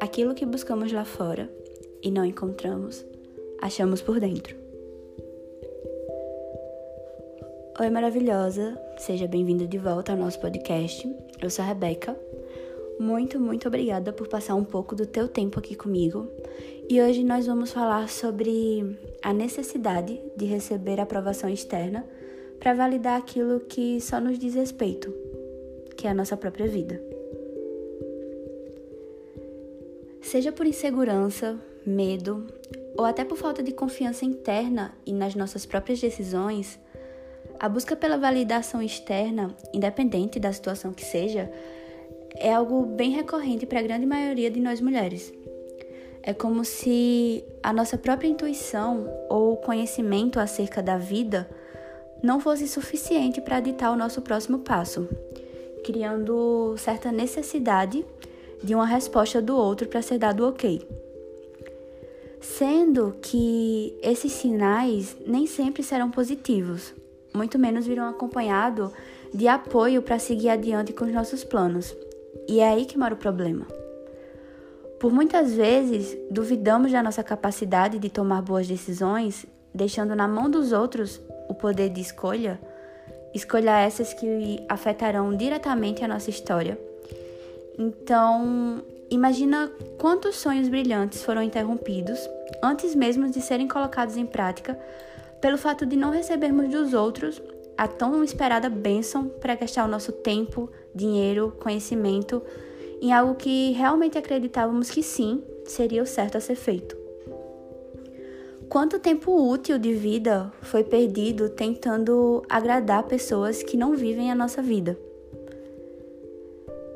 Aquilo que buscamos lá fora e não encontramos, achamos por dentro. Oi, maravilhosa! Seja bem-vinda de volta ao nosso podcast. Eu sou a Rebeca. Muito, muito obrigada por passar um pouco do teu tempo aqui comigo. E hoje nós vamos falar sobre a necessidade de receber aprovação externa para validar aquilo que só nos diz respeito, que é a nossa própria vida. Seja por insegurança, medo ou até por falta de confiança interna e nas nossas próprias decisões, a busca pela validação externa, independente da situação que seja, é algo bem recorrente para a grande maioria de nós mulheres. É como se a nossa própria intuição ou conhecimento acerca da vida não fosse suficiente para ditar o nosso próximo passo, criando certa necessidade de uma resposta do outro para ser dado ok. Sendo que esses sinais nem sempre serão positivos, muito menos virão acompanhado de apoio para seguir adiante com os nossos planos. E é aí que mora o problema. Por muitas vezes, duvidamos da nossa capacidade de tomar boas decisões, deixando na mão dos outros o poder de escolha, escolha essas que afetarão diretamente a nossa história. Então, imagina quantos sonhos brilhantes foram interrompidos antes mesmo de serem colocados em prática pelo fato de não recebermos dos outros a tão esperada bênção para gastar o nosso tempo, dinheiro, conhecimento em algo que realmente acreditávamos que sim seria o certo a ser feito. Quanto tempo útil de vida foi perdido tentando agradar pessoas que não vivem a nossa vida?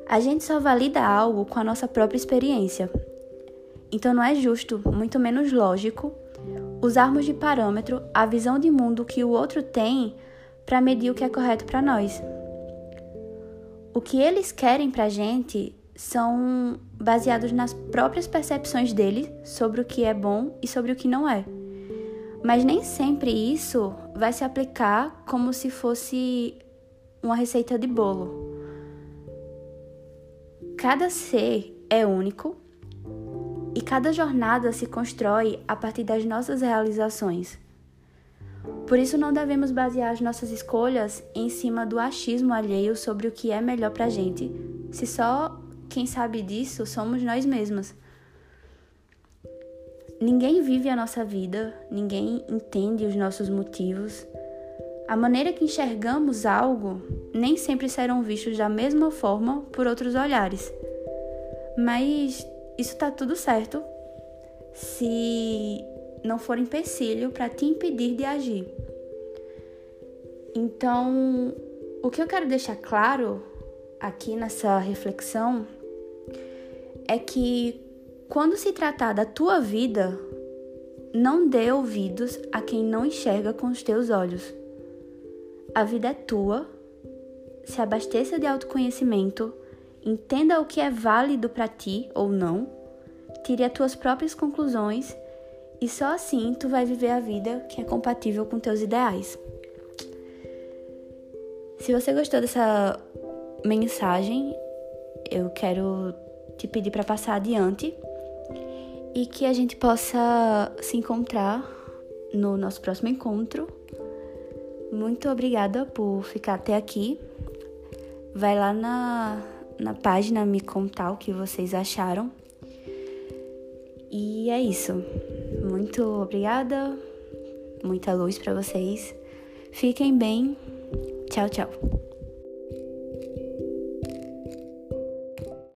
A gente só valida algo com a nossa própria experiência. Então não é justo, muito menos lógico, usarmos de parâmetro a visão de mundo que o outro tem para medir o que é correto para nós. O que eles querem para a gente são baseados nas próprias percepções deles sobre o que é bom e sobre o que não é. Mas nem sempre isso vai se aplicar como se fosse uma receita de bolo. Cada ser é único e cada jornada se constrói a partir das nossas realizações. Por isso, não devemos basear as nossas escolhas em cima do achismo alheio sobre o que é melhor pra gente, se só quem sabe disso somos nós mesmas. Ninguém vive a nossa vida, ninguém entende os nossos motivos. A maneira que enxergamos algo nem sempre serão vistos da mesma forma por outros olhares. Mas isso tá tudo certo se não for empecilho para te impedir de agir. Então, o que eu quero deixar claro aqui nessa reflexão é que quando se tratar da tua vida, não dê ouvidos a quem não enxerga com os teus olhos. A vida é tua. Se abasteça de autoconhecimento Entenda o que é válido para ti ou não, tire as tuas próprias conclusões e só assim tu vai viver a vida que é compatível com teus ideais. Se você gostou dessa mensagem, eu quero te pedir para passar adiante e que a gente possa se encontrar no nosso próximo encontro. Muito obrigada por ficar até aqui. Vai lá na na página me contar o que vocês acharam. E é isso. Muito obrigada. Muita luz para vocês. Fiquem bem. Tchau, tchau.